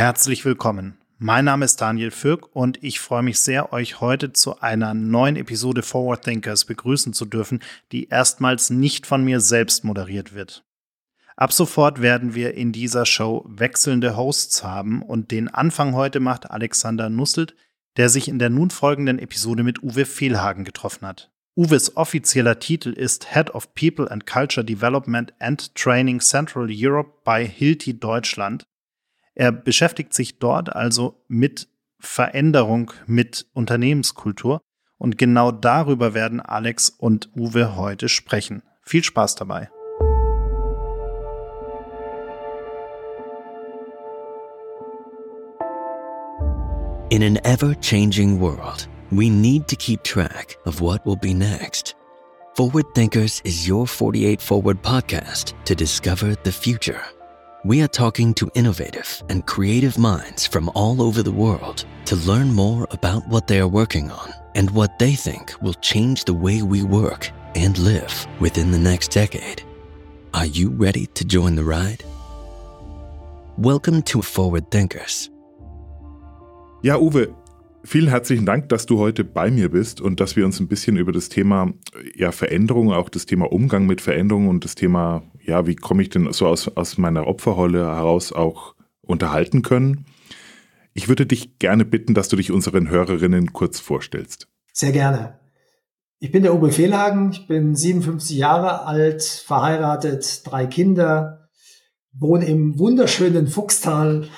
Herzlich willkommen. Mein Name ist Daniel Fürk und ich freue mich sehr, euch heute zu einer neuen Episode Forward Thinkers begrüßen zu dürfen, die erstmals nicht von mir selbst moderiert wird. Ab sofort werden wir in dieser Show wechselnde Hosts haben und den Anfang heute macht Alexander Nusselt, der sich in der nun folgenden Episode mit Uwe Fehlhagen getroffen hat. Uwes offizieller Titel ist Head of People and Culture Development and Training Central Europe bei Hilti Deutschland er beschäftigt sich dort also mit Veränderung, mit Unternehmenskultur. Und genau darüber werden Alex und Uwe heute sprechen. Viel Spaß dabei. In an ever changing world, we need to keep track of what will be next. Forward Thinkers is your 48 Forward podcast to discover the future. We are talking to innovative and creative minds from all over the world to learn more about what they are working on and what they think will change the way we work and live within the next decade. Are you ready to join the ride? Welcome to Forward Thinkers. Ja, Uwe, vielen herzlichen Dank, dass du heute bei mir bist und dass wir uns ein bisschen über das Thema ja, Veränderung, auch das Thema Umgang mit Veränderungen und das Thema ja, wie komme ich denn so aus, aus meiner Opferrolle heraus auch unterhalten können. Ich würde dich gerne bitten, dass du dich unseren Hörerinnen kurz vorstellst. Sehr gerne. Ich bin der Uwe Fehlhagen, ich bin 57 Jahre alt, verheiratet, drei Kinder, wohne im wunderschönen Fuchstal,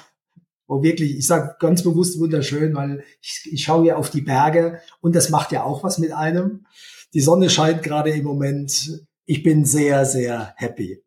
wo wirklich, ich sage ganz bewusst wunderschön, weil ich, ich schaue ja auf die Berge und das macht ja auch was mit einem. Die Sonne scheint gerade im Moment ich bin sehr, sehr happy.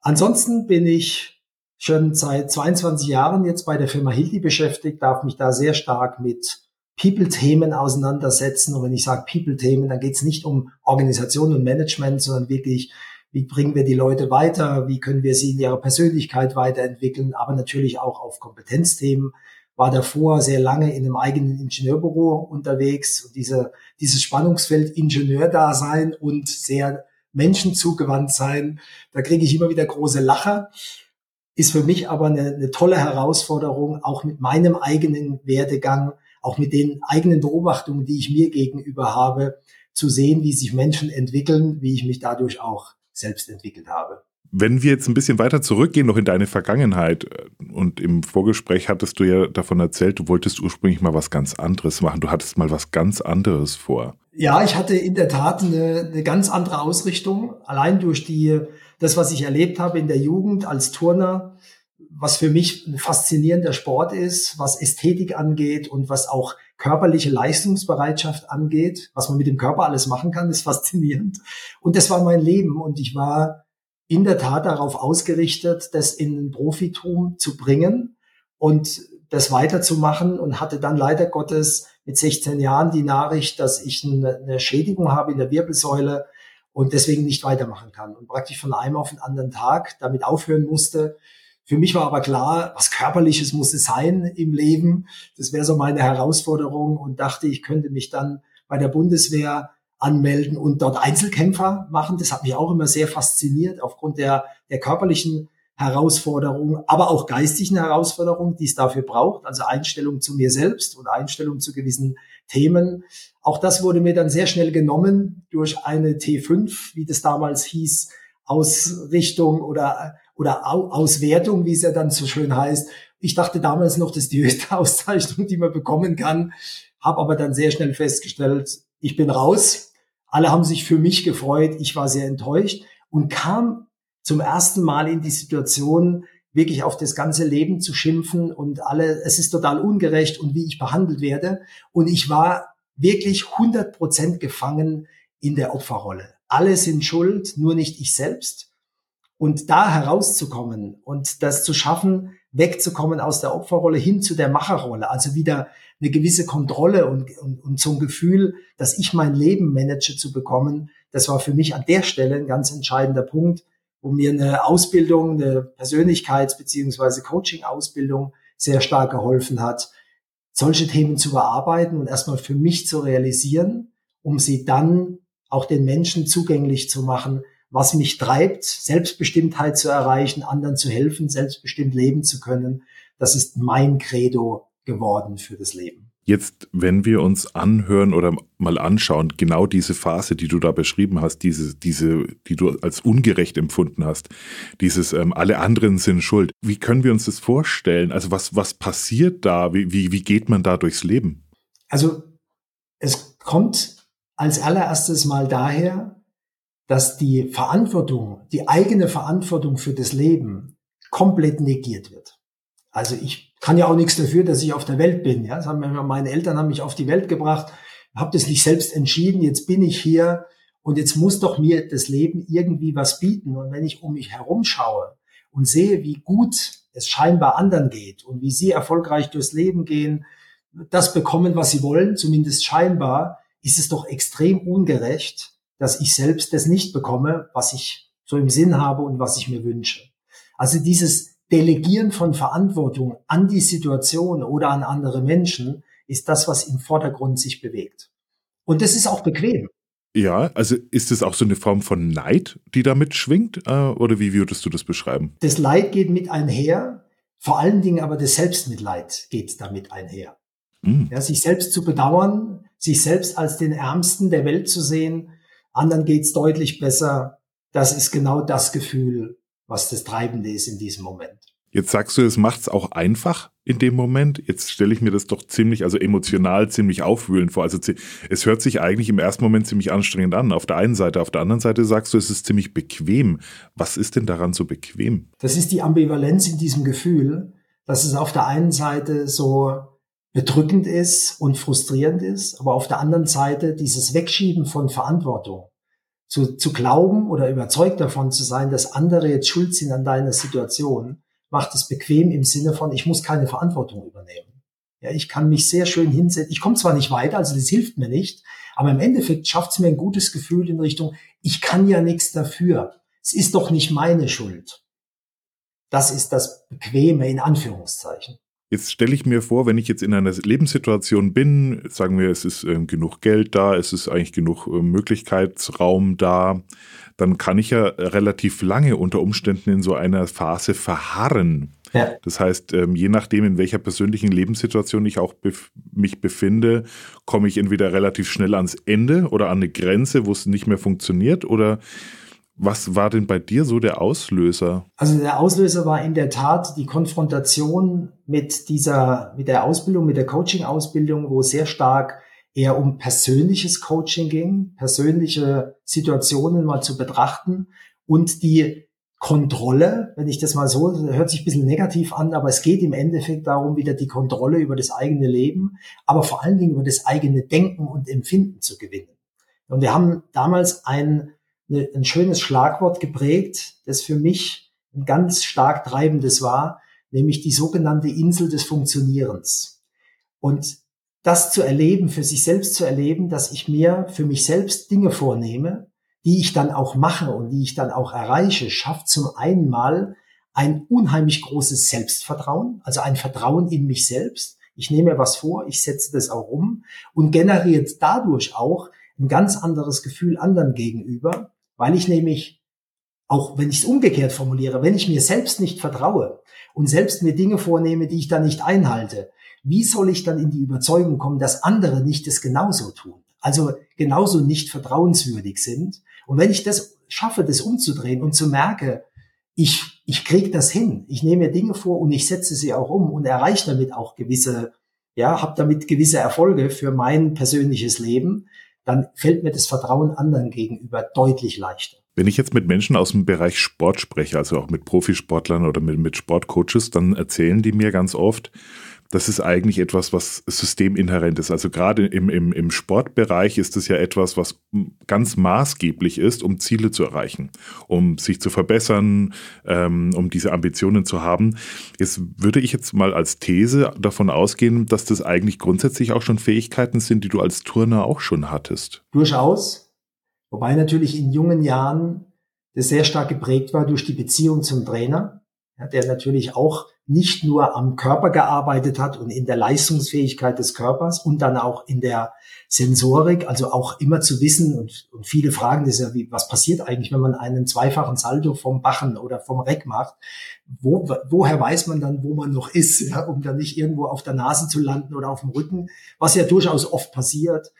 Ansonsten bin ich schon seit 22 Jahren jetzt bei der Firma Hilti beschäftigt, darf mich da sehr stark mit People-Themen auseinandersetzen. Und wenn ich sage People-Themen, dann geht es nicht um Organisation und Management, sondern wirklich, wie bringen wir die Leute weiter, wie können wir sie in ihrer Persönlichkeit weiterentwickeln, aber natürlich auch auf Kompetenzthemen. War davor sehr lange in einem eigenen Ingenieurbüro unterwegs und diese, dieses Spannungsfeld Ingenieurdasein und sehr Menschen zugewandt sein. Da kriege ich immer wieder große Lacher. Ist für mich aber eine, eine tolle Herausforderung, auch mit meinem eigenen Werdegang, auch mit den eigenen Beobachtungen, die ich mir gegenüber habe, zu sehen, wie sich Menschen entwickeln, wie ich mich dadurch auch selbst entwickelt habe. Wenn wir jetzt ein bisschen weiter zurückgehen, noch in deine Vergangenheit, äh, und im Vorgespräch hattest du ja davon erzählt, du wolltest ursprünglich mal was ganz anderes machen. Du hattest mal was ganz anderes vor. Ja, ich hatte in der Tat eine, eine ganz andere Ausrichtung. Allein durch die, das, was ich erlebt habe in der Jugend als Turner, was für mich ein faszinierender Sport ist, was Ästhetik angeht und was auch körperliche Leistungsbereitschaft angeht, was man mit dem Körper alles machen kann, ist faszinierend. Und das war mein Leben und ich war in der Tat darauf ausgerichtet, das in ein Profitum zu bringen und das weiterzumachen und hatte dann leider Gottes mit 16 Jahren die Nachricht, dass ich eine Schädigung habe in der Wirbelsäule und deswegen nicht weitermachen kann und praktisch von einem auf den anderen Tag damit aufhören musste. Für mich war aber klar, was körperliches muss es sein im Leben. Das wäre so meine Herausforderung und dachte, ich könnte mich dann bei der Bundeswehr anmelden und dort Einzelkämpfer machen. Das hat mich auch immer sehr fasziniert aufgrund der, der körperlichen Herausforderungen, aber auch geistigen Herausforderungen, die es dafür braucht. Also Einstellung zu mir selbst und Einstellung zu gewissen Themen. Auch das wurde mir dann sehr schnell genommen durch eine T5, wie das damals hieß, Ausrichtung oder, oder Auswertung, wie es ja dann so schön heißt. Ich dachte damals noch, das ist die höchste Auszeichnung, die man bekommen kann, habe aber dann sehr schnell festgestellt, ich bin raus, alle haben sich für mich gefreut. Ich war sehr enttäuscht und kam zum ersten Mal in die Situation, wirklich auf das ganze Leben zu schimpfen und alle, es ist total ungerecht und wie ich behandelt werde. Und ich war wirklich 100 Prozent gefangen in der Opferrolle. Alle sind schuld, nur nicht ich selbst. Und da herauszukommen und das zu schaffen, wegzukommen aus der Opferrolle hin zu der Macherrolle, also wieder eine gewisse Kontrolle und, und, und so ein Gefühl, dass ich mein Leben manage zu bekommen, das war für mich an der Stelle ein ganz entscheidender Punkt, wo mir eine Ausbildung, eine Persönlichkeits- beziehungsweise Coaching-Ausbildung sehr stark geholfen hat, solche Themen zu bearbeiten und erstmal für mich zu realisieren, um sie dann auch den Menschen zugänglich zu machen, was mich treibt, Selbstbestimmtheit zu erreichen, anderen zu helfen, selbstbestimmt leben zu können, das ist mein Credo geworden für das Leben. Jetzt, wenn wir uns anhören oder mal anschauen, genau diese Phase, die du da beschrieben hast, diese, diese, die du als ungerecht empfunden hast, dieses ähm, alle anderen sind schuld. Wie können wir uns das vorstellen? Also was, was passiert da? Wie, wie, wie geht man da durchs Leben? Also es kommt als allererstes mal daher, dass die Verantwortung, die eigene Verantwortung für das Leben komplett negiert wird. Also ich kann ja auch nichts dafür, dass ich auf der Welt bin. Ja, meine Eltern haben mich auf die Welt gebracht, habe das nicht selbst entschieden. Jetzt bin ich hier und jetzt muss doch mir das Leben irgendwie was bieten. Und wenn ich um mich herum schaue und sehe, wie gut es scheinbar anderen geht und wie sie erfolgreich durchs Leben gehen, das bekommen, was sie wollen, zumindest scheinbar, ist es doch extrem ungerecht, dass ich selbst das nicht bekomme, was ich so im Sinn habe und was ich mir wünsche. Also dieses Delegieren von Verantwortung an die Situation oder an andere Menschen ist das, was im Vordergrund sich bewegt. Und das ist auch bequem. Ja, also ist es auch so eine Form von Neid, die damit schwingt? Äh, oder wie würdest du das beschreiben? Das Leid geht mit einher, vor allen Dingen aber das Selbstmitleid geht damit einher. Mm. Ja, sich selbst zu bedauern, sich selbst als den Ärmsten der Welt zu sehen, anderen geht's deutlich besser. Das ist genau das Gefühl, was das Treibende ist in diesem Moment. Jetzt sagst du, es macht es auch einfach in dem Moment. Jetzt stelle ich mir das doch ziemlich, also emotional ziemlich aufwühlend vor. Also es hört sich eigentlich im ersten Moment ziemlich anstrengend an. Auf der einen Seite, auf der anderen Seite sagst du, es ist ziemlich bequem. Was ist denn daran so bequem? Das ist die Ambivalenz in diesem Gefühl, dass es auf der einen Seite so bedrückend ist und frustrierend ist, aber auf der anderen Seite dieses Wegschieben von Verantwortung zu, zu glauben oder überzeugt davon zu sein, dass andere jetzt schuld sind an deiner Situation, macht es bequem im Sinne von, ich muss keine Verantwortung übernehmen. Ja, ich kann mich sehr schön hinsetzen. Ich komme zwar nicht weiter, also das hilft mir nicht, aber im Endeffekt schafft es mir ein gutes Gefühl in Richtung, ich kann ja nichts dafür. Es ist doch nicht meine Schuld. Das ist das Bequeme in Anführungszeichen. Jetzt stelle ich mir vor, wenn ich jetzt in einer Lebenssituation bin, sagen wir, es ist äh, genug Geld da, es ist eigentlich genug äh, Möglichkeitsraum da, dann kann ich ja relativ lange unter Umständen in so einer Phase verharren. Ja. Das heißt, ähm, je nachdem, in welcher persönlichen Lebenssituation ich auch bef mich befinde, komme ich entweder relativ schnell ans Ende oder an eine Grenze, wo es nicht mehr funktioniert oder was war denn bei dir so der Auslöser? Also der Auslöser war in der Tat die Konfrontation mit dieser, mit der Ausbildung, mit der Coaching-Ausbildung, wo sehr stark eher um persönliches Coaching ging, persönliche Situationen mal zu betrachten und die Kontrolle, wenn ich das mal so, hört sich ein bisschen negativ an, aber es geht im Endeffekt darum, wieder die Kontrolle über das eigene Leben, aber vor allen Dingen über das eigene Denken und Empfinden zu gewinnen. Und wir haben damals ein ein schönes Schlagwort geprägt, das für mich ein ganz stark treibendes war, nämlich die sogenannte Insel des Funktionierens. Und das zu erleben, für sich selbst zu erleben, dass ich mir für mich selbst Dinge vornehme, die ich dann auch mache und die ich dann auch erreiche, schafft zum einen mal ein unheimlich großes Selbstvertrauen, also ein Vertrauen in mich selbst. Ich nehme mir was vor, ich setze das auch um und generiert dadurch auch ein ganz anderes Gefühl anderen gegenüber, weil ich nämlich, auch wenn ich es umgekehrt formuliere, wenn ich mir selbst nicht vertraue und selbst mir Dinge vornehme, die ich dann nicht einhalte, wie soll ich dann in die Überzeugung kommen, dass andere nicht es genauso tun? Also genauso nicht vertrauenswürdig sind. Und wenn ich das schaffe, das umzudrehen und zu merke, ich, ich kriege das hin, ich nehme mir Dinge vor und ich setze sie auch um und erreiche damit auch gewisse, ja, habe damit gewisse Erfolge für mein persönliches Leben, dann fällt mir das Vertrauen anderen gegenüber deutlich leichter. Wenn ich jetzt mit Menschen aus dem Bereich Sport spreche, also auch mit Profisportlern oder mit, mit Sportcoaches, dann erzählen die mir ganz oft, das ist eigentlich etwas, was systeminhärent ist. Also gerade im, im, im Sportbereich ist es ja etwas, was ganz maßgeblich ist, um Ziele zu erreichen, um sich zu verbessern, ähm, um diese Ambitionen zu haben. Jetzt würde ich jetzt mal als These davon ausgehen, dass das eigentlich grundsätzlich auch schon Fähigkeiten sind, die du als Turner auch schon hattest. Durchaus. Wobei natürlich in jungen Jahren das sehr stark geprägt war durch die Beziehung zum Trainer, ja, der natürlich auch nicht nur am Körper gearbeitet hat und in der Leistungsfähigkeit des Körpers und dann auch in der Sensorik, also auch immer zu wissen und, und viele fragen das ja, wie, was passiert eigentlich, wenn man einen zweifachen Salto vom Bachen oder vom Reck macht? Wo, woher weiß man dann, wo man noch ist, ja, um dann nicht irgendwo auf der Nase zu landen oder auf dem Rücken, was ja durchaus oft passiert.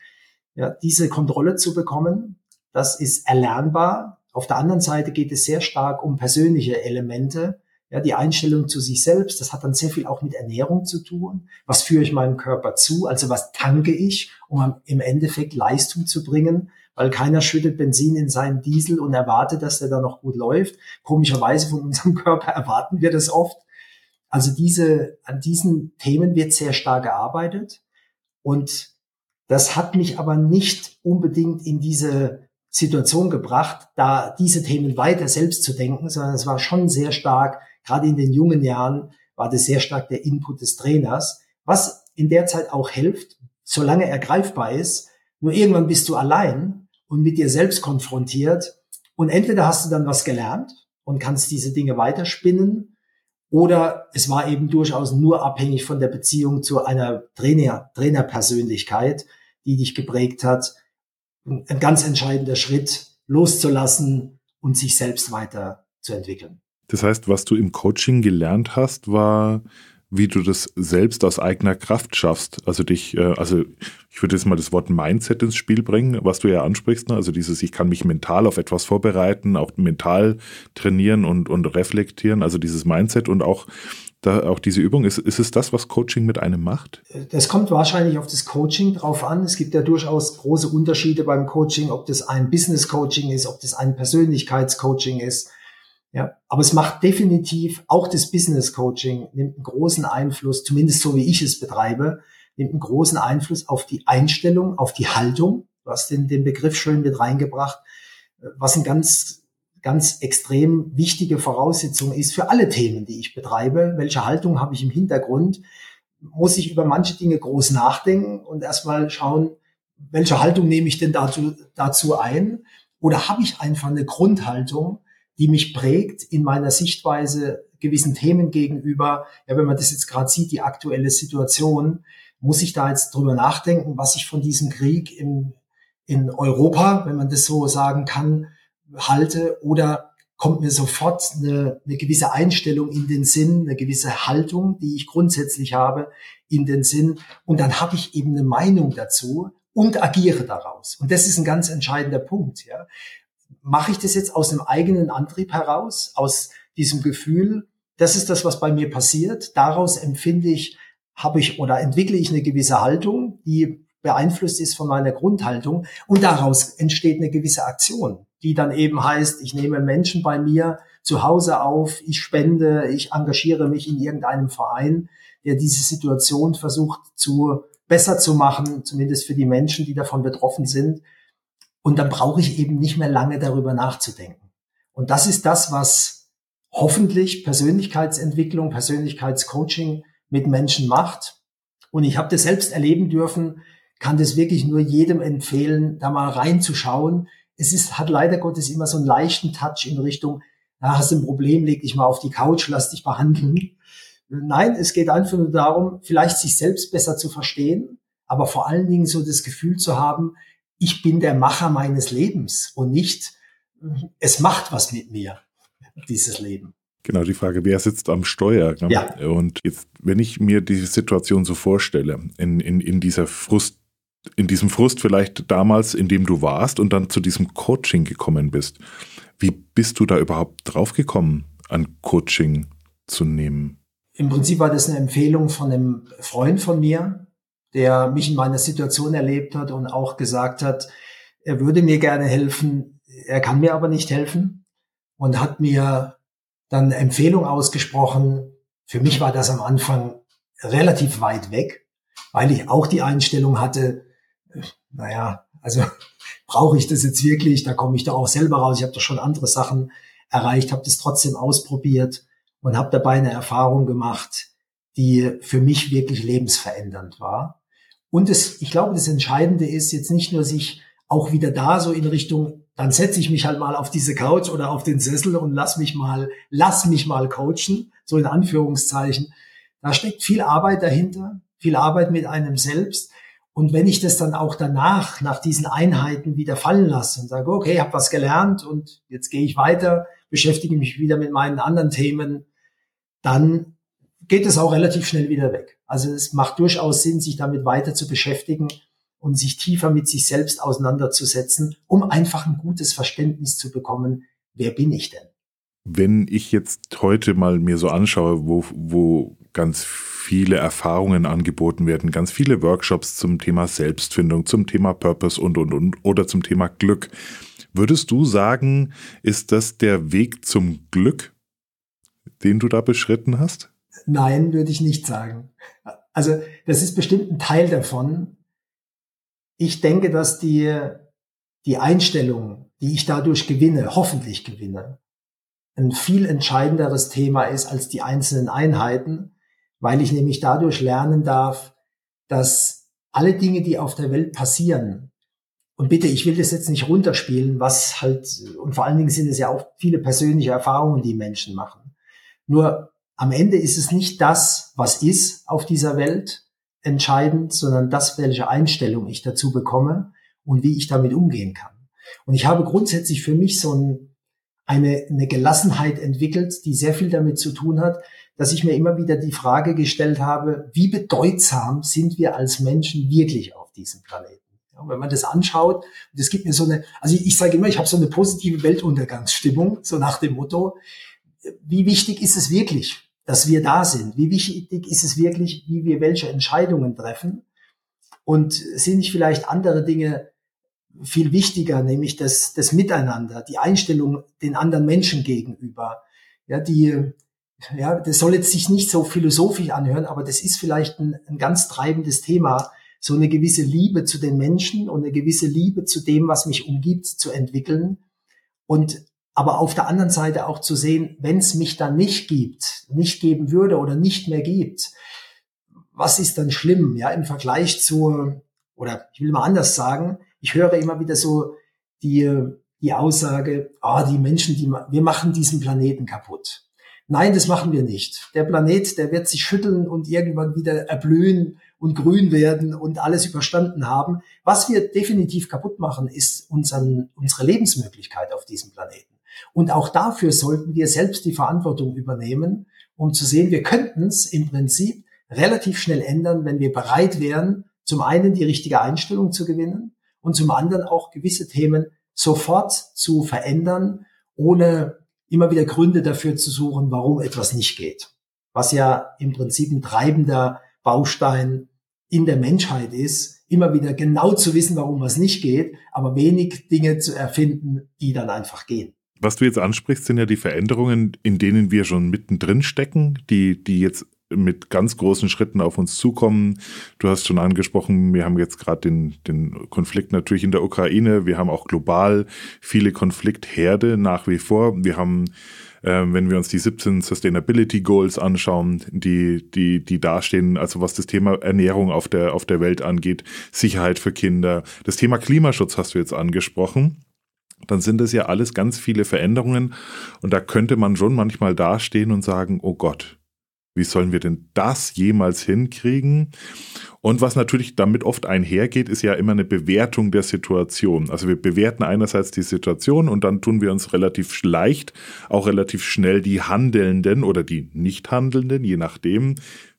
Ja, diese Kontrolle zu bekommen, das ist erlernbar. Auf der anderen Seite geht es sehr stark um persönliche Elemente, ja, die Einstellung zu sich selbst, das hat dann sehr viel auch mit Ernährung zu tun. Was führe ich meinem Körper zu? Also was tanke ich, um im Endeffekt Leistung zu bringen? Weil keiner schüttet Benzin in seinen Diesel und erwartet, dass der da noch gut läuft. Komischerweise von unserem Körper erwarten wir das oft. Also diese, an diesen Themen wird sehr stark gearbeitet. Und das hat mich aber nicht unbedingt in diese Situation gebracht, da diese Themen weiter selbst zu denken, sondern es war schon sehr stark gerade in den jungen Jahren war das sehr stark der Input des Trainers, was in der Zeit auch hilft, solange er greifbar ist. Nur irgendwann bist du allein und mit dir selbst konfrontiert und entweder hast du dann was gelernt und kannst diese Dinge weiterspinnen oder es war eben durchaus nur abhängig von der Beziehung zu einer Trainer, Trainerpersönlichkeit, die dich geprägt hat. Ein ganz entscheidender Schritt, loszulassen und sich selbst weiterzuentwickeln. Das heißt, was du im Coaching gelernt hast, war, wie du das selbst aus eigener Kraft schaffst. Also dich, äh, also ich würde jetzt mal das Wort Mindset ins Spiel bringen, was du ja ansprichst. Ne? Also dieses, ich kann mich mental auf etwas vorbereiten, auch mental trainieren und, und reflektieren. Also dieses Mindset und auch da auch diese Übung. Ist, ist es das, was Coaching mit einem macht? Das kommt wahrscheinlich auf das Coaching drauf an. Es gibt ja durchaus große Unterschiede beim Coaching, ob das ein Business Coaching ist, ob das ein Persönlichkeitscoaching ist ja, aber es macht definitiv auch das Business Coaching nimmt einen großen Einfluss, zumindest so wie ich es betreibe, nimmt einen großen Einfluss auf die Einstellung, auf die Haltung. Du hast den, den Begriff schön mit reingebracht, was ein ganz, ganz extrem wichtige Voraussetzung ist für alle Themen, die ich betreibe. Welche Haltung habe ich im Hintergrund? Muss ich über manche Dinge groß nachdenken und erstmal schauen, welche Haltung nehme ich denn dazu, dazu ein? Oder habe ich einfach eine Grundhaltung, die mich prägt in meiner Sichtweise gewissen Themen gegenüber. Ja, wenn man das jetzt gerade sieht, die aktuelle Situation, muss ich da jetzt drüber nachdenken, was ich von diesem Krieg in, in Europa, wenn man das so sagen kann, halte oder kommt mir sofort eine, eine gewisse Einstellung in den Sinn, eine gewisse Haltung, die ich grundsätzlich habe, in den Sinn. Und dann habe ich eben eine Meinung dazu und agiere daraus. Und das ist ein ganz entscheidender Punkt. Ja mache ich das jetzt aus einem eigenen Antrieb heraus, aus diesem Gefühl, das ist das, was bei mir passiert. Daraus empfinde ich, habe ich oder entwickle ich eine gewisse Haltung, die beeinflusst ist von meiner Grundhaltung und daraus entsteht eine gewisse Aktion, die dann eben heißt, ich nehme Menschen bei mir zu Hause auf, ich spende, ich engagiere mich in irgendeinem Verein, der diese Situation versucht zu besser zu machen, zumindest für die Menschen, die davon betroffen sind. Und dann brauche ich eben nicht mehr lange darüber nachzudenken. Und das ist das, was hoffentlich Persönlichkeitsentwicklung, Persönlichkeitscoaching mit Menschen macht. Und ich habe das selbst erleben dürfen, kann das wirklich nur jedem empfehlen, da mal reinzuschauen. Es ist, hat leider Gottes immer so einen leichten Touch in Richtung, da hast du ein Problem, leg dich mal auf die Couch, lass dich behandeln. Nein, es geht einfach nur darum, vielleicht sich selbst besser zu verstehen, aber vor allen Dingen so das Gefühl zu haben, ich bin der Macher meines Lebens und nicht, es macht was mit mir, dieses Leben. Genau, die Frage, wer sitzt am Steuer? Ne? Ja. Und jetzt, wenn ich mir die Situation so vorstelle, in, in, in dieser Frust, in diesem Frust vielleicht damals, in dem du warst und dann zu diesem Coaching gekommen bist, wie bist du da überhaupt draufgekommen, an Coaching zu nehmen? Im Prinzip war das eine Empfehlung von einem Freund von mir, der mich in meiner Situation erlebt hat und auch gesagt hat, er würde mir gerne helfen, er kann mir aber nicht helfen und hat mir dann eine Empfehlung ausgesprochen. Für mich war das am Anfang relativ weit weg, weil ich auch die Einstellung hatte, naja, also brauche ich das jetzt wirklich? Da komme ich doch auch selber raus. Ich habe doch schon andere Sachen erreicht, habe das trotzdem ausprobiert und habe dabei eine Erfahrung gemacht, die für mich wirklich lebensverändernd war. Und es, ich glaube, das Entscheidende ist jetzt nicht nur sich auch wieder da so in Richtung dann setze ich mich halt mal auf diese Couch oder auf den Sessel und lass mich mal, lass mich mal coachen, so in Anführungszeichen. Da steckt viel Arbeit dahinter, viel Arbeit mit einem selbst. Und wenn ich das dann auch danach, nach diesen Einheiten wieder fallen lasse und sage, okay, ich habe was gelernt und jetzt gehe ich weiter, beschäftige mich wieder mit meinen anderen Themen, dann geht es auch relativ schnell wieder weg. Also es macht durchaus Sinn, sich damit weiter zu beschäftigen und sich tiefer mit sich selbst auseinanderzusetzen, um einfach ein gutes Verständnis zu bekommen, wer bin ich denn? Wenn ich jetzt heute mal mir so anschaue, wo, wo ganz viele Erfahrungen angeboten werden, ganz viele Workshops zum Thema Selbstfindung, zum Thema Purpose und, und, und, oder zum Thema Glück. Würdest du sagen, ist das der Weg zum Glück, den du da beschritten hast? Nein, würde ich nicht sagen. Also, das ist bestimmt ein Teil davon, ich denke, dass die, die Einstellung, die ich dadurch gewinne, hoffentlich gewinne, ein viel entscheidenderes Thema ist als die einzelnen Einheiten, weil ich nämlich dadurch lernen darf, dass alle Dinge, die auf der Welt passieren, und bitte, ich will das jetzt nicht runterspielen, was halt, und vor allen Dingen sind es ja auch viele persönliche Erfahrungen, die Menschen machen. Nur am Ende ist es nicht das, was ist auf dieser Welt, entscheidend, sondern das, welche Einstellung ich dazu bekomme und wie ich damit umgehen kann. Und ich habe grundsätzlich für mich so ein, eine, eine Gelassenheit entwickelt, die sehr viel damit zu tun hat, dass ich mir immer wieder die Frage gestellt habe, wie bedeutsam sind wir als Menschen wirklich auf diesem Planeten? Ja, wenn man das anschaut, es gibt mir so eine, also ich, ich sage immer, ich habe so eine positive Weltuntergangsstimmung, so nach dem Motto, wie wichtig ist es wirklich, dass wir da sind. Wie wichtig ist es wirklich, wie wir welche Entscheidungen treffen? Und sind nicht vielleicht andere Dinge viel wichtiger, nämlich das, das Miteinander, die Einstellung den anderen Menschen gegenüber. Ja, die, ja, das soll jetzt sich nicht so philosophisch anhören, aber das ist vielleicht ein, ein ganz treibendes Thema, so eine gewisse Liebe zu den Menschen und eine gewisse Liebe zu dem, was mich umgibt, zu entwickeln. Und aber auf der anderen Seite auch zu sehen, wenn es mich dann nicht gibt, nicht geben würde oder nicht mehr gibt, was ist dann schlimm, ja, im Vergleich zu, oder ich will mal anders sagen, ich höre immer wieder so die, die Aussage, ah, die Menschen, die, wir machen diesen Planeten kaputt. Nein, das machen wir nicht. Der Planet, der wird sich schütteln und irgendwann wieder erblühen und grün werden und alles überstanden haben. Was wir definitiv kaputt machen, ist unseren, unsere Lebensmöglichkeit auf diesem Planeten. Und auch dafür sollten wir selbst die Verantwortung übernehmen, um zu sehen, wir könnten es im Prinzip relativ schnell ändern, wenn wir bereit wären, zum einen die richtige Einstellung zu gewinnen und zum anderen auch gewisse Themen sofort zu verändern, ohne immer wieder Gründe dafür zu suchen, warum etwas nicht geht. Was ja im Prinzip ein treibender Baustein in der Menschheit ist, immer wieder genau zu wissen, warum was nicht geht, aber wenig Dinge zu erfinden, die dann einfach gehen was du jetzt ansprichst, sind ja die Veränderungen, in denen wir schon mittendrin stecken, die, die jetzt mit ganz großen Schritten auf uns zukommen. Du hast schon angesprochen, wir haben jetzt gerade den, den Konflikt natürlich in der Ukraine. Wir haben auch global viele Konfliktherde nach wie vor. Wir haben, äh, wenn wir uns die 17 Sustainability Goals anschauen, die, die, die dastehen, also was das Thema Ernährung auf der, auf der Welt angeht, Sicherheit für Kinder. Das Thema Klimaschutz hast du jetzt angesprochen dann sind es ja alles ganz viele Veränderungen und da könnte man schon manchmal dastehen und sagen, oh Gott, wie sollen wir denn das jemals hinkriegen? Und was natürlich damit oft einhergeht, ist ja immer eine Bewertung der Situation. Also wir bewerten einerseits die Situation und dann tun wir uns relativ leicht, auch relativ schnell die Handelnden oder die Nicht-Handelnden, je nachdem,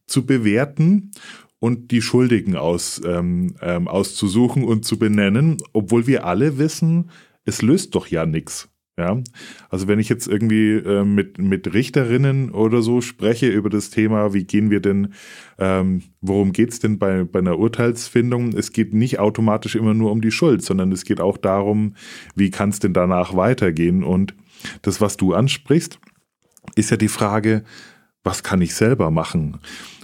zu bewerten und die Schuldigen aus, ähm, ähm, auszusuchen und zu benennen, obwohl wir alle wissen, es löst doch ja nichts. Ja, also wenn ich jetzt irgendwie äh, mit, mit Richterinnen oder so spreche über das Thema, wie gehen wir denn, ähm, worum geht's denn bei, bei einer Urteilsfindung? Es geht nicht automatisch immer nur um die Schuld, sondern es geht auch darum, wie kann es denn danach weitergehen? Und das, was du ansprichst, ist ja die Frage, was kann ich selber machen?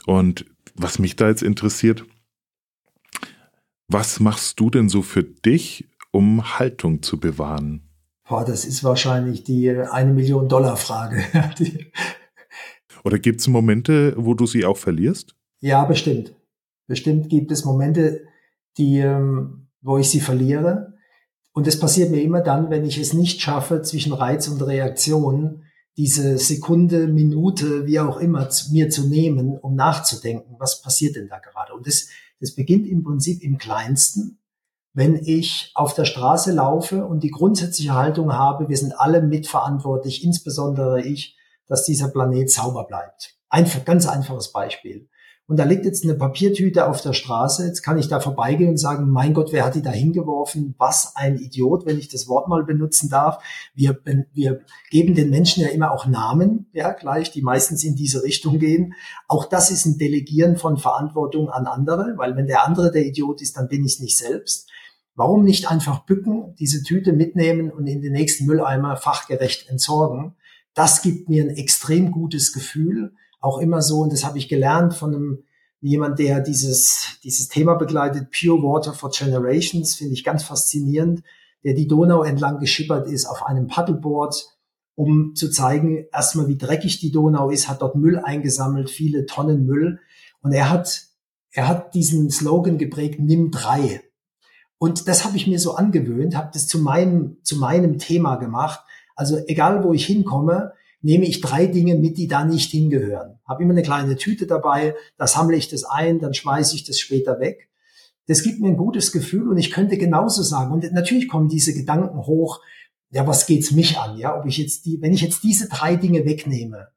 Und was mich da jetzt interessiert, was machst du denn so für dich, um Haltung zu bewahren? Boah, das ist wahrscheinlich die eine Million Dollar Frage. Oder gibt es Momente, wo du sie auch verlierst? Ja, bestimmt. Bestimmt gibt es Momente, die, ähm, wo ich sie verliere. Und das passiert mir immer dann, wenn ich es nicht schaffe, zwischen Reiz und Reaktion diese Sekunde, Minute, wie auch immer, mir zu nehmen, um nachzudenken, was passiert denn da gerade? Und das, das beginnt im Prinzip im Kleinsten, wenn ich auf der Straße laufe und die grundsätzliche Haltung habe, wir sind alle mitverantwortlich, insbesondere ich, dass dieser Planet sauber bleibt. Ein ganz einfaches Beispiel und da liegt jetzt eine Papiertüte auf der Straße. Jetzt kann ich da vorbeigehen und sagen, mein Gott, wer hat die da hingeworfen? Was ein Idiot, wenn ich das Wort mal benutzen darf. Wir, wir geben den Menschen ja immer auch Namen, ja, gleich, die meistens in diese Richtung gehen. Auch das ist ein Delegieren von Verantwortung an andere, weil wenn der andere der Idiot ist, dann bin ich es nicht selbst. Warum nicht einfach bücken, diese Tüte mitnehmen und in den nächsten Mülleimer fachgerecht entsorgen? Das gibt mir ein extrem gutes Gefühl auch immer so, und das habe ich gelernt von einem jemand, der dieses, dieses Thema begleitet, Pure Water for Generations, finde ich ganz faszinierend, der die Donau entlang geschippert ist auf einem Paddleboard, um zu zeigen, erstmal wie dreckig die Donau ist, hat dort Müll eingesammelt, viele Tonnen Müll. Und er hat, er hat diesen Slogan geprägt, nimm drei. Und das habe ich mir so angewöhnt, habe das zu meinem, zu meinem Thema gemacht. Also egal, wo ich hinkomme, nehme ich drei Dinge mit, die da nicht hingehören. Habe immer eine kleine Tüte dabei, da sammle ich das ein, dann schmeiße ich das später weg. Das gibt mir ein gutes Gefühl und ich könnte genauso sagen. Und natürlich kommen diese Gedanken hoch, ja, was geht's mich an? Ja, ob ich jetzt die, wenn ich jetzt diese drei Dinge wegnehme,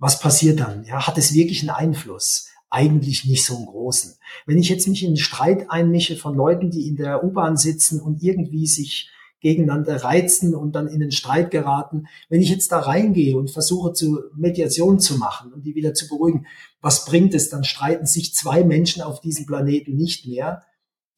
was passiert dann? Ja, hat es wirklich einen Einfluss? Eigentlich nicht so einen großen. Wenn ich jetzt mich in einen Streit einmische von Leuten, die in der U-Bahn sitzen und irgendwie sich gegeneinander reizen und dann in den Streit geraten. Wenn ich jetzt da reingehe und versuche zu Mediation zu machen und die wieder zu beruhigen, was bringt es? Dann streiten sich zwei Menschen auf diesem Planeten nicht mehr.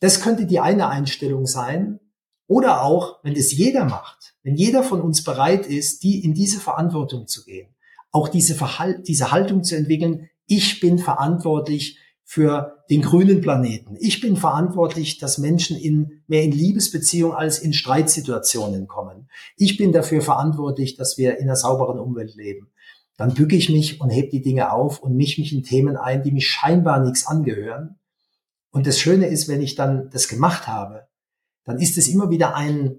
Das könnte die eine Einstellung sein. Oder auch, wenn das jeder macht, wenn jeder von uns bereit ist, die in diese Verantwortung zu gehen, auch diese, Verhalt, diese Haltung zu entwickeln, ich bin verantwortlich für den grünen Planeten. Ich bin verantwortlich, dass Menschen in, mehr in Liebesbeziehungen als in Streitsituationen kommen. Ich bin dafür verantwortlich, dass wir in einer sauberen Umwelt leben. Dann bücke ich mich und heb die Dinge auf und mich mich in Themen ein, die mich scheinbar nichts angehören. Und das Schöne ist, wenn ich dann das gemacht habe, dann ist es immer wieder ein,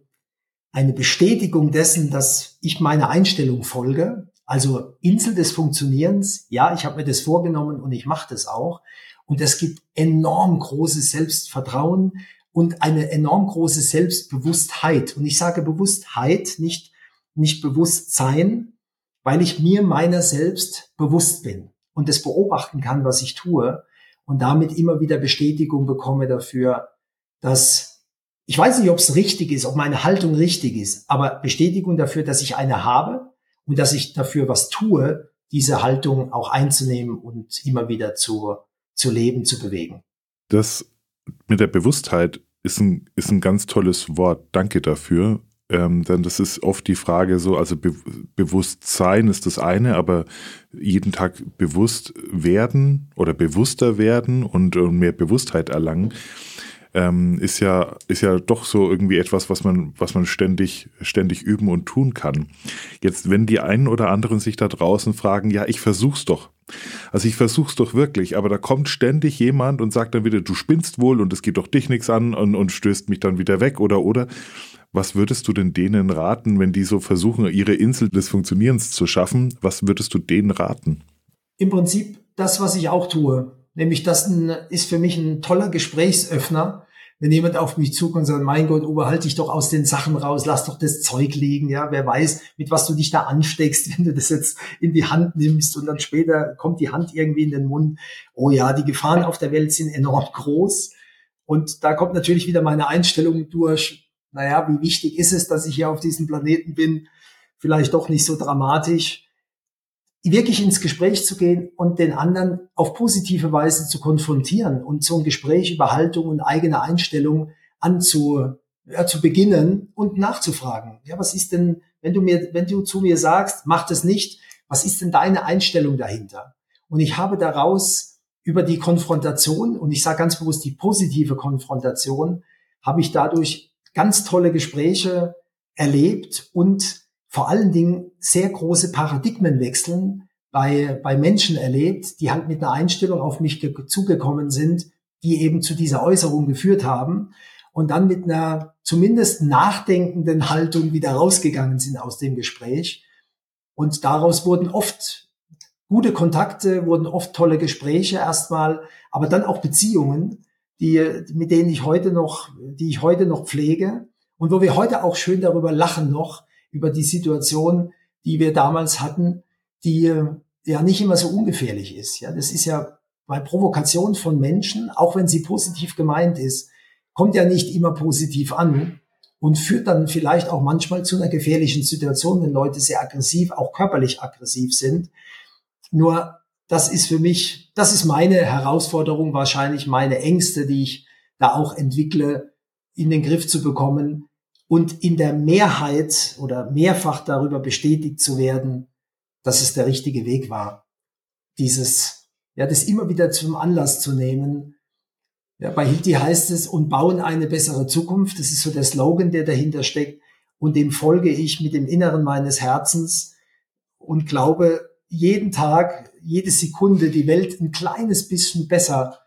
eine Bestätigung dessen, dass ich meiner Einstellung folge. Also Insel des Funktionierens, ja, ich habe mir das vorgenommen und ich mache das auch. Und es gibt enorm großes Selbstvertrauen und eine enorm große Selbstbewusstheit. Und ich sage Bewusstheit, nicht, nicht Bewusstsein, weil ich mir meiner selbst bewusst bin und das beobachten kann, was ich tue und damit immer wieder Bestätigung bekomme dafür, dass ich weiß nicht, ob es richtig ist, ob meine Haltung richtig ist, aber Bestätigung dafür, dass ich eine habe und dass ich dafür was tue, diese Haltung auch einzunehmen und immer wieder zu zu leben, zu bewegen. Das mit der Bewusstheit ist ein, ist ein ganz tolles Wort. Danke dafür. Ähm, denn das ist oft die Frage so, also Be Bewusstsein ist das eine, aber jeden Tag bewusst werden oder bewusster werden und, und mehr Bewusstheit erlangen, ähm, ist ja, ist ja doch so irgendwie etwas, was man, was man ständig, ständig üben und tun kann. Jetzt, wenn die einen oder anderen sich da draußen fragen, ja, ich versuch's doch. Also ich versuch's doch wirklich, aber da kommt ständig jemand und sagt dann wieder, du spinnst wohl und es geht doch dich nichts an und, und stößt mich dann wieder weg oder oder. Was würdest du denn denen raten, wenn die so versuchen, ihre Insel des Funktionierens zu schaffen? Was würdest du denen raten? Im Prinzip das, was ich auch tue. Nämlich das ist für mich ein toller Gesprächsöffner, wenn jemand auf mich zukommt und sagt, mein Gott, Ober, halt dich doch aus den Sachen raus, lass doch das Zeug liegen, ja, wer weiß, mit was du dich da ansteckst, wenn du das jetzt in die Hand nimmst und dann später kommt die Hand irgendwie in den Mund. Oh ja, die Gefahren auf der Welt sind enorm groß. Und da kommt natürlich wieder meine Einstellung durch, naja, wie wichtig ist es, dass ich hier auf diesem Planeten bin? Vielleicht doch nicht so dramatisch wirklich ins Gespräch zu gehen und den anderen auf positive Weise zu konfrontieren und so ein Gespräch über Haltung und eigene Einstellung anzu, ja, zu beginnen und nachzufragen. Ja, was ist denn, wenn du mir, wenn du zu mir sagst, mach das nicht, was ist denn deine Einstellung dahinter? Und ich habe daraus über die Konfrontation, und ich sage ganz bewusst die positive Konfrontation, habe ich dadurch ganz tolle Gespräche erlebt und vor allen Dingen sehr große Paradigmenwechseln bei, bei Menschen erlebt, die halt mit einer Einstellung auf mich zugekommen sind, die eben zu dieser Äußerung geführt haben. und dann mit einer zumindest nachdenkenden Haltung wieder rausgegangen sind aus dem Gespräch. Und daraus wurden oft gute Kontakte, wurden oft tolle Gespräche erstmal, aber dann auch Beziehungen, die, mit denen ich heute noch, die ich heute noch pflege und wo wir heute auch schön darüber lachen noch, über die Situation, die wir damals hatten, die ja nicht immer so ungefährlich ist. Ja, das ist ja bei Provokation von Menschen, auch wenn sie positiv gemeint ist, kommt ja nicht immer positiv an und führt dann vielleicht auch manchmal zu einer gefährlichen Situation, wenn Leute sehr aggressiv, auch körperlich aggressiv sind. Nur das ist für mich, das ist meine Herausforderung, wahrscheinlich meine Ängste, die ich da auch entwickle, in den Griff zu bekommen und in der Mehrheit oder mehrfach darüber bestätigt zu werden, dass es der richtige Weg war. Dieses, ja, das immer wieder zum Anlass zu nehmen. Ja, bei Hilti heißt es, und bauen eine bessere Zukunft. Das ist so der Slogan, der dahinter steckt. Und dem folge ich mit dem Inneren meines Herzens und glaube, jeden Tag, jede Sekunde die Welt ein kleines bisschen besser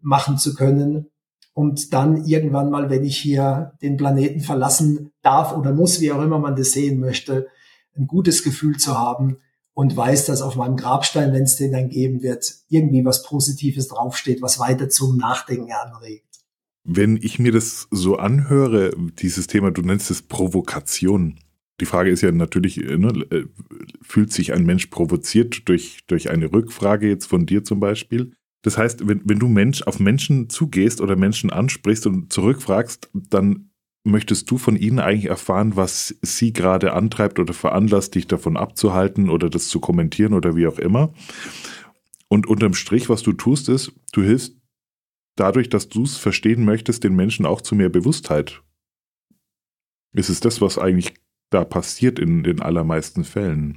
machen zu können. Und dann irgendwann mal, wenn ich hier den Planeten verlassen darf oder muss, wie auch immer man das sehen möchte, ein gutes Gefühl zu haben, und weiß, dass auf meinem Grabstein, wenn es den dann geben wird, irgendwie was Positives draufsteht, was weiter zum Nachdenken anregt. Wenn ich mir das so anhöre, dieses Thema, du nennst es Provokation. Die Frage ist ja natürlich, ne, äh, fühlt sich ein Mensch provoziert durch, durch eine Rückfrage jetzt von dir zum Beispiel? Das heißt, wenn, wenn du Mensch auf Menschen zugehst oder Menschen ansprichst und zurückfragst, dann möchtest du von ihnen eigentlich erfahren, was sie gerade antreibt oder veranlasst, dich davon abzuhalten oder das zu kommentieren oder wie auch immer. Und unterm Strich, was du tust, ist, du hilfst dadurch, dass du es verstehen möchtest, den Menschen auch zu mehr Bewusstheit. Ist es das, was eigentlich da passiert in den allermeisten Fällen?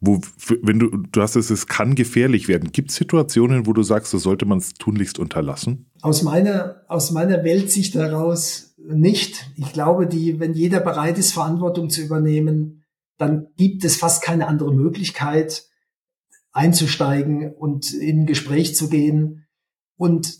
Wo, wenn du, du hast es, es kann gefährlich werden. Gibt es Situationen, wo du sagst, das sollte man es tunlichst unterlassen? Aus meiner, aus meiner Weltsicht heraus nicht. Ich glaube, die, wenn jeder bereit ist, Verantwortung zu übernehmen, dann gibt es fast keine andere Möglichkeit, einzusteigen und in ein Gespräch zu gehen. Und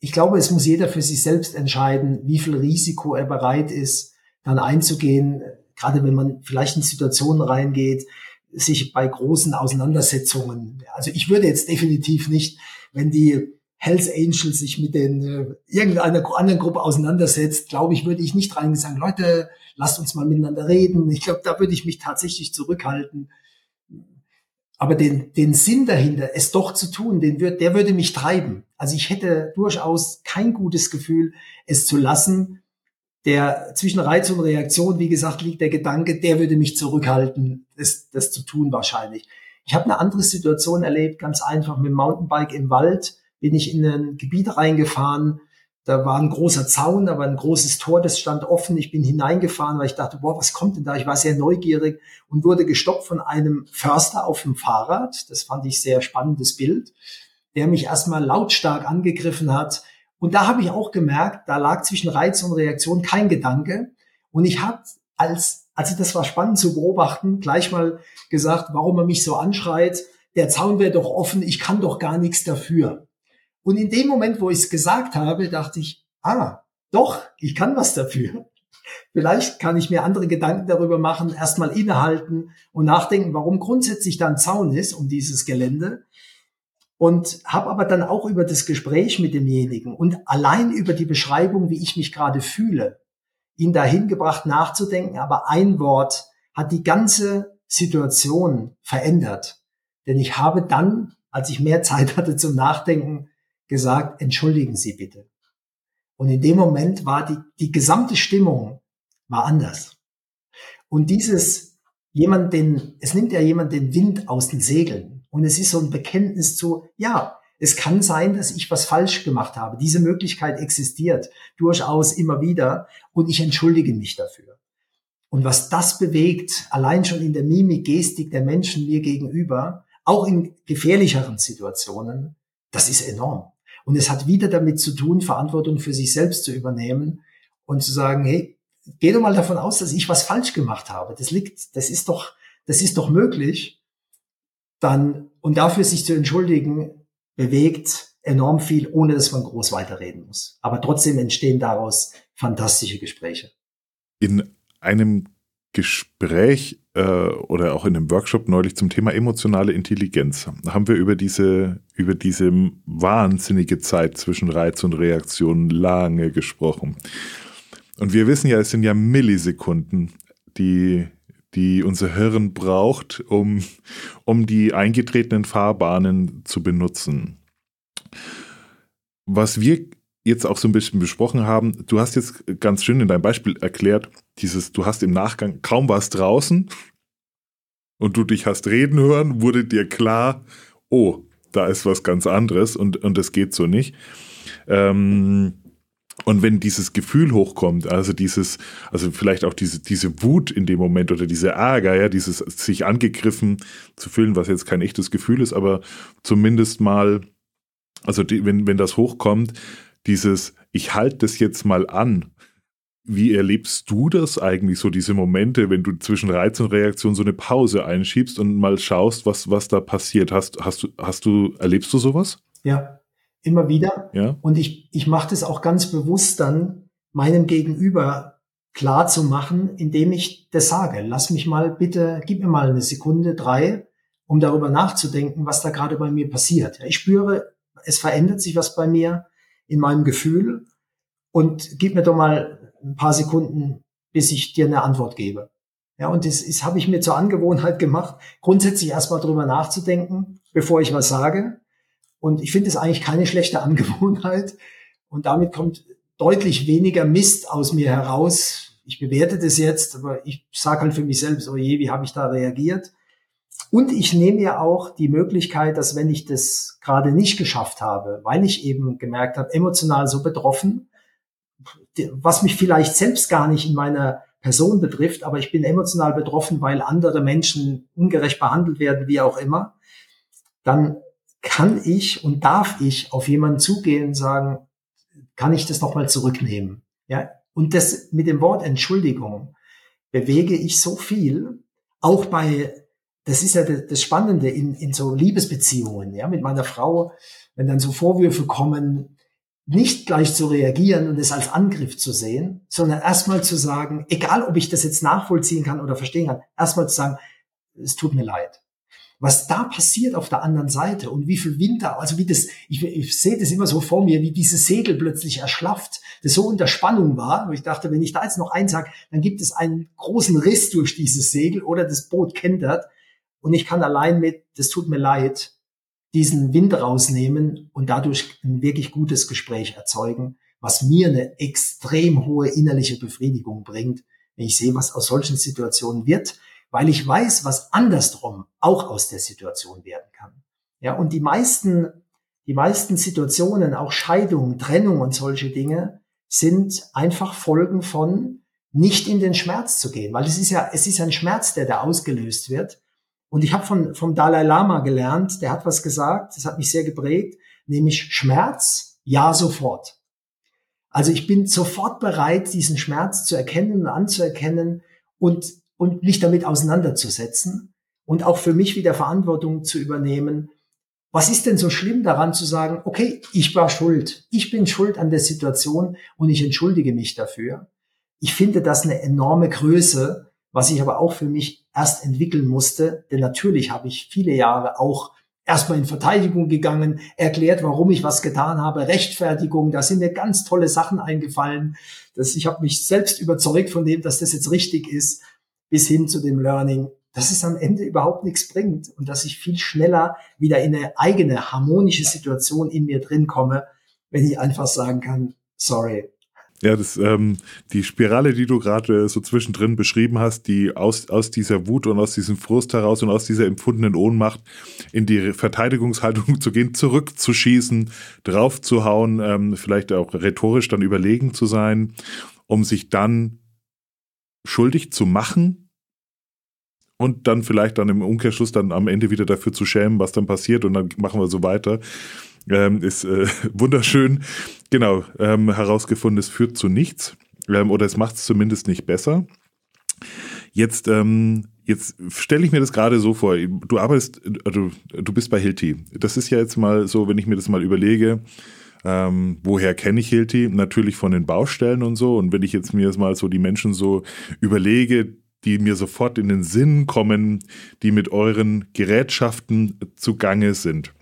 ich glaube, es muss jeder für sich selbst entscheiden, wie viel Risiko er bereit ist, dann einzugehen, gerade wenn man vielleicht in Situationen reingeht, sich bei großen Auseinandersetzungen. Also ich würde jetzt definitiv nicht, wenn die Hells Angels sich mit den äh, irgendeiner anderen Gruppe auseinandersetzt, glaube ich, würde ich nicht reingehen sagen, Leute, lasst uns mal miteinander reden. Ich glaube, da würde ich mich tatsächlich zurückhalten. Aber den, den Sinn dahinter, es doch zu tun, den wird, der würde mich treiben. Also ich hätte durchaus kein gutes Gefühl, es zu lassen. Der zwischen Reiz und Reaktion, wie gesagt, liegt der Gedanke, der würde mich zurückhalten, das, das zu tun wahrscheinlich. Ich habe eine andere Situation erlebt, ganz einfach mit dem Mountainbike im Wald bin ich in ein Gebiet reingefahren. Da war ein großer Zaun, aber ein großes Tor, das stand offen. Ich bin hineingefahren, weil ich dachte, boah, was kommt denn da? Ich war sehr neugierig und wurde gestoppt von einem Förster auf dem Fahrrad. Das fand ich sehr spannendes Bild, der mich erstmal lautstark angegriffen hat. Und da habe ich auch gemerkt, da lag zwischen Reiz und Reaktion kein Gedanke. Und ich habe als, also das war spannend zu beobachten, gleich mal gesagt, warum er mich so anschreit. Der Zaun wäre doch offen, ich kann doch gar nichts dafür. Und in dem Moment, wo ich es gesagt habe, dachte ich, ah, doch, ich kann was dafür. Vielleicht kann ich mir andere Gedanken darüber machen, erstmal innehalten und nachdenken, warum grundsätzlich da ein Zaun ist um dieses Gelände. Und habe aber dann auch über das Gespräch mit demjenigen und allein über die Beschreibung, wie ich mich gerade fühle, ihn dahin gebracht nachzudenken. Aber ein Wort hat die ganze Situation verändert. Denn ich habe dann, als ich mehr Zeit hatte zum Nachdenken, gesagt, entschuldigen Sie bitte. Und in dem Moment war die, die gesamte Stimmung war anders. Und dieses jemand den, es nimmt ja jemand den Wind aus den Segeln. Und es ist so ein Bekenntnis zu, ja, es kann sein, dass ich was falsch gemacht habe. Diese Möglichkeit existiert durchaus immer wieder und ich entschuldige mich dafür. Und was das bewegt, allein schon in der Mimik, Gestik der Menschen mir gegenüber, auch in gefährlicheren Situationen, das ist enorm. Und es hat wieder damit zu tun, Verantwortung für sich selbst zu übernehmen und zu sagen, hey, geh doch mal davon aus, dass ich was falsch gemacht habe. Das liegt, das ist doch, das ist doch möglich. Dann, und dafür sich zu entschuldigen, bewegt enorm viel, ohne dass man groß weiterreden muss. Aber trotzdem entstehen daraus fantastische Gespräche. In einem Gespräch äh, oder auch in einem Workshop neulich zum Thema emotionale Intelligenz haben wir über diese, über diese wahnsinnige Zeit zwischen Reiz und Reaktion lange gesprochen. Und wir wissen ja, es sind ja Millisekunden, die, die unser Hirn braucht, um, um die eingetretenen Fahrbahnen zu benutzen. Was wir jetzt auch so ein bisschen besprochen haben, du hast jetzt ganz schön in deinem Beispiel erklärt, dieses, du hast im Nachgang kaum was draußen und du dich hast reden hören, wurde dir klar, oh, da ist was ganz anderes und, und das geht so nicht. Ähm, und wenn dieses Gefühl hochkommt, also dieses, also vielleicht auch diese, diese Wut in dem Moment oder diese Ärger, ja, dieses sich angegriffen zu fühlen, was jetzt kein echtes Gefühl ist, aber zumindest mal, also die, wenn, wenn das hochkommt, dieses, ich halte das jetzt mal an. Wie erlebst du das eigentlich, so diese Momente, wenn du zwischen Reiz und Reaktion so eine Pause einschiebst und mal schaust, was, was da passiert? Hast, hast, du, hast du, erlebst du sowas? Ja, immer wieder. Ja. Und ich, ich mache das auch ganz bewusst dann meinem Gegenüber klar zu machen, indem ich das sage. Lass mich mal bitte, gib mir mal eine Sekunde, drei, um darüber nachzudenken, was da gerade bei mir passiert. Ich spüre, es verändert sich was bei mir in meinem Gefühl und gib mir doch mal ein paar Sekunden, bis ich dir eine Antwort gebe. Ja, und das, das habe ich mir zur Angewohnheit gemacht, grundsätzlich erstmal drüber nachzudenken, bevor ich was sage. Und ich finde es eigentlich keine schlechte Angewohnheit. Und damit kommt deutlich weniger Mist aus mir heraus. Ich bewerte das jetzt, aber ich sage halt für mich selbst, oh je, wie habe ich da reagiert? Und ich nehme ja auch die Möglichkeit, dass wenn ich das gerade nicht geschafft habe, weil ich eben gemerkt habe, emotional so betroffen, was mich vielleicht selbst gar nicht in meiner Person betrifft, aber ich bin emotional betroffen, weil andere Menschen ungerecht behandelt werden, wie auch immer, dann kann ich und darf ich auf jemanden zugehen und sagen, kann ich das nochmal zurücknehmen? Ja, und das mit dem Wort Entschuldigung bewege ich so viel, auch bei, das ist ja das Spannende in, in so Liebesbeziehungen, ja, mit meiner Frau, wenn dann so Vorwürfe kommen, nicht gleich zu reagieren und es als Angriff zu sehen, sondern erstmal zu sagen, egal ob ich das jetzt nachvollziehen kann oder verstehen kann, erstmal zu sagen, es tut mir leid was da passiert auf der anderen Seite und wie viel Winter, also wie das, ich, ich sehe das immer so vor mir, wie dieses Segel plötzlich erschlafft, das so unter Spannung war, wo ich dachte, wenn ich da jetzt noch eins sage, dann gibt es einen großen Riss durch dieses Segel oder das Boot kentert und ich kann allein mit, das tut mir leid, diesen Wind rausnehmen und dadurch ein wirklich gutes Gespräch erzeugen, was mir eine extrem hohe innerliche Befriedigung bringt, wenn ich sehe, was aus solchen Situationen wird weil ich weiß, was andersrum auch aus der Situation werden kann. Ja, und die meisten, die meisten Situationen, auch Scheidung, Trennung und solche Dinge, sind einfach Folgen von nicht in den Schmerz zu gehen, weil es ist ja, es ist ein Schmerz, der da ausgelöst wird. Und ich habe von vom Dalai Lama gelernt, der hat was gesagt, das hat mich sehr geprägt, nämlich Schmerz, ja sofort. Also ich bin sofort bereit, diesen Schmerz zu erkennen und anzuerkennen und und mich damit auseinanderzusetzen und auch für mich wieder Verantwortung zu übernehmen. Was ist denn so schlimm daran zu sagen, okay, ich war schuld, ich bin schuld an der Situation und ich entschuldige mich dafür. Ich finde das eine enorme Größe, was ich aber auch für mich erst entwickeln musste, denn natürlich habe ich viele Jahre auch erstmal in Verteidigung gegangen, erklärt, warum ich was getan habe, Rechtfertigung, da sind mir ganz tolle Sachen eingefallen, dass ich habe mich selbst überzeugt von dem, dass das jetzt richtig ist bis hin zu dem Learning, dass es am Ende überhaupt nichts bringt und dass ich viel schneller wieder in eine eigene harmonische Situation in mir drin komme, wenn ich einfach sagen kann, sorry. Ja, das, ähm, die Spirale, die du gerade so zwischendrin beschrieben hast, die aus, aus dieser Wut und aus diesem Frust heraus und aus dieser empfundenen Ohnmacht in die Verteidigungshaltung zu gehen, zurückzuschießen, draufzuhauen, ähm, vielleicht auch rhetorisch dann überlegen zu sein, um sich dann schuldig zu machen und dann vielleicht dann im Umkehrschluss dann am Ende wieder dafür zu schämen, was dann passiert und dann machen wir so weiter. Ähm, ist äh, wunderschön. Genau, ähm, herausgefunden, es führt zu nichts ähm, oder es macht es zumindest nicht besser. Jetzt, ähm, Jetzt stelle ich mir das gerade so vor, du arbeitest, also du bist bei Hilti. Das ist ja jetzt mal so, wenn ich mir das mal überlege, ähm, woher kenne ich Hilti? Natürlich von den Baustellen und so. Und wenn ich jetzt mir jetzt mal so die Menschen so überlege, die mir sofort in den Sinn kommen, die mit euren Gerätschaften zugange sind.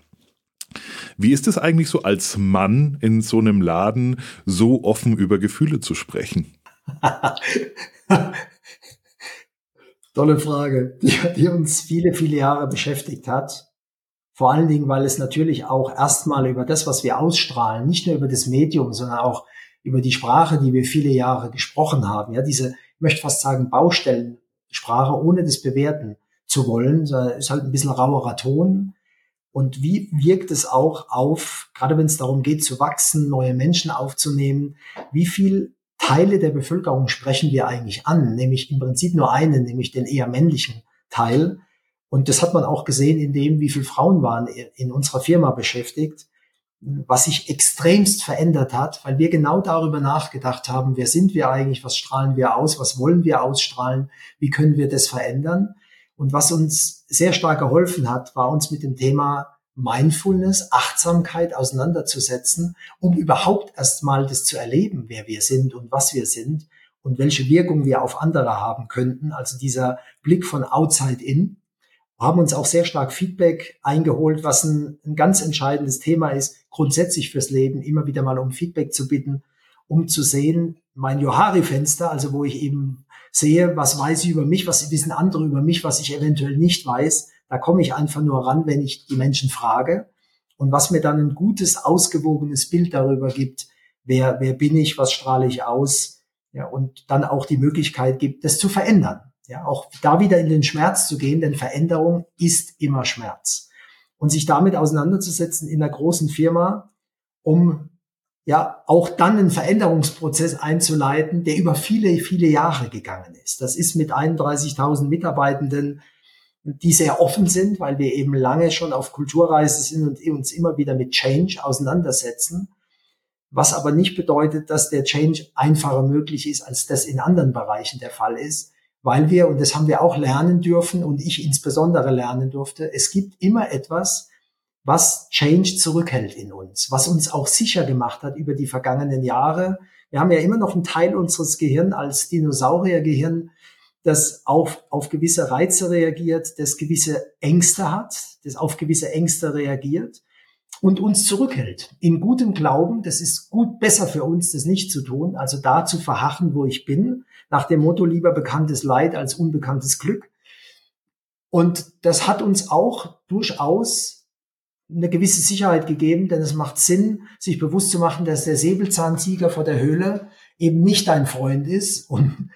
Wie ist es eigentlich so als Mann in so einem Laden so offen über Gefühle zu sprechen? Tolle Frage, die, die, uns viele, viele Jahre beschäftigt hat. Vor allen Dingen, weil es natürlich auch erstmal über das, was wir ausstrahlen, nicht nur über das Medium, sondern auch über die Sprache, die wir viele Jahre gesprochen haben. Ja, diese, möchte fast sagen, Baustellensprache, ohne das bewerten zu wollen. Ist halt ein bisschen rauerer Ton. Und wie wirkt es auch auf, gerade wenn es darum geht zu wachsen, neue Menschen aufzunehmen, wie viel Teile der Bevölkerung sprechen wir eigentlich an, nämlich im Prinzip nur einen, nämlich den eher männlichen Teil. Und das hat man auch gesehen in dem, wie viele Frauen waren in unserer Firma beschäftigt, was sich extremst verändert hat, weil wir genau darüber nachgedacht haben, wer sind wir eigentlich, was strahlen wir aus, was wollen wir ausstrahlen, wie können wir das verändern. Und was uns sehr stark geholfen hat, war uns mit dem Thema Mindfulness, Achtsamkeit auseinanderzusetzen, um überhaupt erstmal das zu erleben, wer wir sind und was wir sind und welche Wirkung wir auf andere haben könnten. Also dieser Blick von outside in. Wir haben uns auch sehr stark Feedback eingeholt, was ein, ein ganz entscheidendes Thema ist, grundsätzlich fürs Leben, immer wieder mal um Feedback zu bitten, um zu sehen, mein Johari-Fenster, also wo ich eben sehe, was weiß ich über mich, was wissen andere über mich, was ich eventuell nicht weiß, da komme ich einfach nur ran, wenn ich die Menschen frage. Und was mir dann ein gutes, ausgewogenes Bild darüber gibt, wer, wer bin ich, was strahle ich aus, ja, und dann auch die Möglichkeit gibt, das zu verändern. Ja, auch da wieder in den Schmerz zu gehen, denn Veränderung ist immer Schmerz. Und sich damit auseinanderzusetzen in einer großen Firma, um ja auch dann einen Veränderungsprozess einzuleiten, der über viele, viele Jahre gegangen ist. Das ist mit 31.000 Mitarbeitenden die sehr offen sind, weil wir eben lange schon auf Kulturreise sind und uns immer wieder mit Change auseinandersetzen. Was aber nicht bedeutet, dass der Change einfacher möglich ist, als das in anderen Bereichen der Fall ist, weil wir, und das haben wir auch lernen dürfen und ich insbesondere lernen durfte, es gibt immer etwas, was Change zurückhält in uns, was uns auch sicher gemacht hat über die vergangenen Jahre. Wir haben ja immer noch einen Teil unseres Gehirns als Dinosauriergehirn, das auf, auf gewisse Reize reagiert, das gewisse Ängste hat, das auf gewisse Ängste reagiert und uns zurückhält. In gutem Glauben, das ist gut besser für uns, das nicht zu tun, also da zu verharren, wo ich bin, nach dem Motto lieber bekanntes Leid als unbekanntes Glück. Und das hat uns auch durchaus eine gewisse Sicherheit gegeben, denn es macht Sinn, sich bewusst zu machen, dass der Säbelzahntiger vor der Höhle eben nicht dein Freund ist und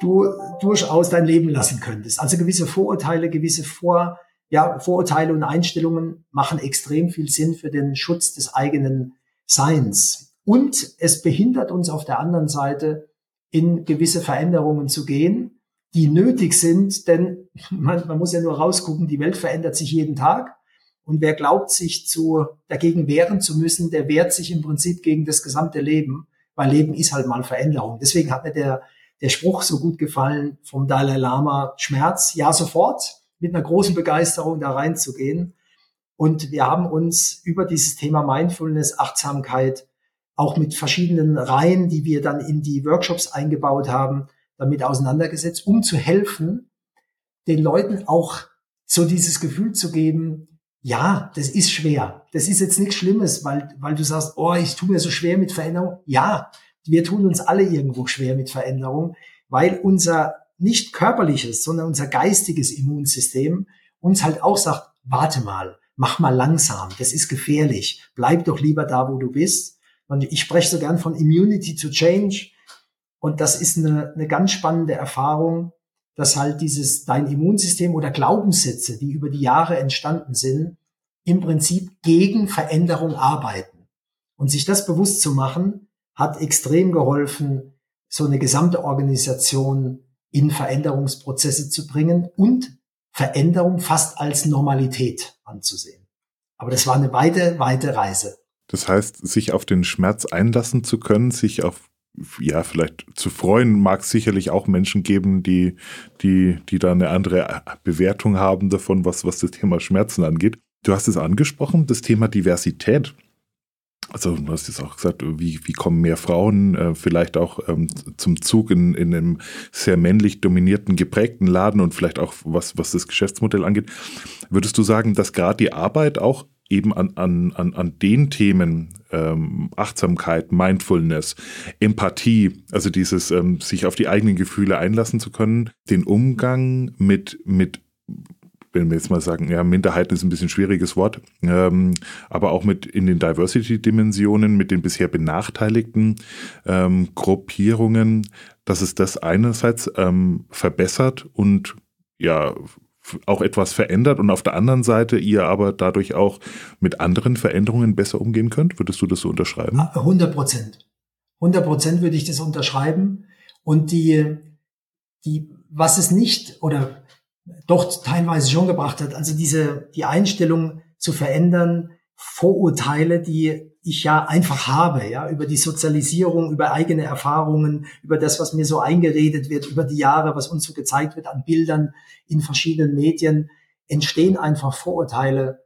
du durchaus dein Leben lassen könntest. Also gewisse Vorurteile, gewisse Vor, ja, Vorurteile und Einstellungen machen extrem viel Sinn für den Schutz des eigenen Seins. Und es behindert uns auf der anderen Seite, in gewisse Veränderungen zu gehen, die nötig sind, denn man, man muss ja nur rausgucken, die Welt verändert sich jeden Tag. Und wer glaubt, sich zu, dagegen wehren zu müssen, der wehrt sich im Prinzip gegen das gesamte Leben, weil Leben ist halt mal Veränderung. Deswegen hat mir der der Spruch so gut gefallen vom Dalai Lama, Schmerz, ja sofort, mit einer großen Begeisterung da reinzugehen. Und wir haben uns über dieses Thema Mindfulness, Achtsamkeit, auch mit verschiedenen Reihen, die wir dann in die Workshops eingebaut haben, damit auseinandergesetzt, um zu helfen, den Leuten auch so dieses Gefühl zu geben, ja, das ist schwer. Das ist jetzt nichts Schlimmes, weil, weil du sagst, oh, ich tue mir so schwer mit Veränderung. Ja, wir tun uns alle irgendwo schwer mit Veränderung, weil unser nicht körperliches, sondern unser geistiges Immunsystem uns halt auch sagt, warte mal, mach mal langsam, das ist gefährlich, bleib doch lieber da, wo du bist. Und ich spreche so gern von Immunity to Change. Und das ist eine, eine ganz spannende Erfahrung, dass halt dieses, dein Immunsystem oder Glaubenssätze, die über die Jahre entstanden sind, im Prinzip gegen Veränderung arbeiten. Und sich das bewusst zu machen, hat extrem geholfen, so eine gesamte Organisation in Veränderungsprozesse zu bringen und Veränderung fast als Normalität anzusehen. Aber das war eine weite, weite Reise. Das heißt, sich auf den Schmerz einlassen zu können, sich auf ja, vielleicht zu freuen, mag es sicherlich auch Menschen geben, die, die, die da eine andere Bewertung haben davon, was, was das Thema Schmerzen angeht. Du hast es angesprochen, das Thema Diversität. Also du hast jetzt auch gesagt, wie, wie kommen mehr Frauen äh, vielleicht auch ähm, zum Zug in, in einem sehr männlich dominierten, geprägten Laden und vielleicht auch was, was das Geschäftsmodell angeht. Würdest du sagen, dass gerade die Arbeit auch eben an, an, an, an den Themen ähm, Achtsamkeit, Mindfulness, Empathie, also dieses ähm, sich auf die eigenen Gefühle einlassen zu können, den Umgang mit, mit wenn wir jetzt mal sagen, ja, Minderheiten ist ein bisschen schwieriges Wort, ähm, aber auch mit in den Diversity-Dimensionen, mit den bisher benachteiligten ähm, Gruppierungen, dass es das einerseits ähm, verbessert und ja auch etwas verändert und auf der anderen Seite ihr aber dadurch auch mit anderen Veränderungen besser umgehen könnt? Würdest du das so unterschreiben? 100 Prozent. 100 Prozent würde ich das unterschreiben. Und die, die, was es nicht oder doch teilweise schon gebracht hat, also diese, die Einstellung zu verändern, Vorurteile, die ich ja einfach habe, ja, über die Sozialisierung, über eigene Erfahrungen, über das, was mir so eingeredet wird, über die Jahre, was uns so gezeigt wird an Bildern in verschiedenen Medien, entstehen einfach Vorurteile.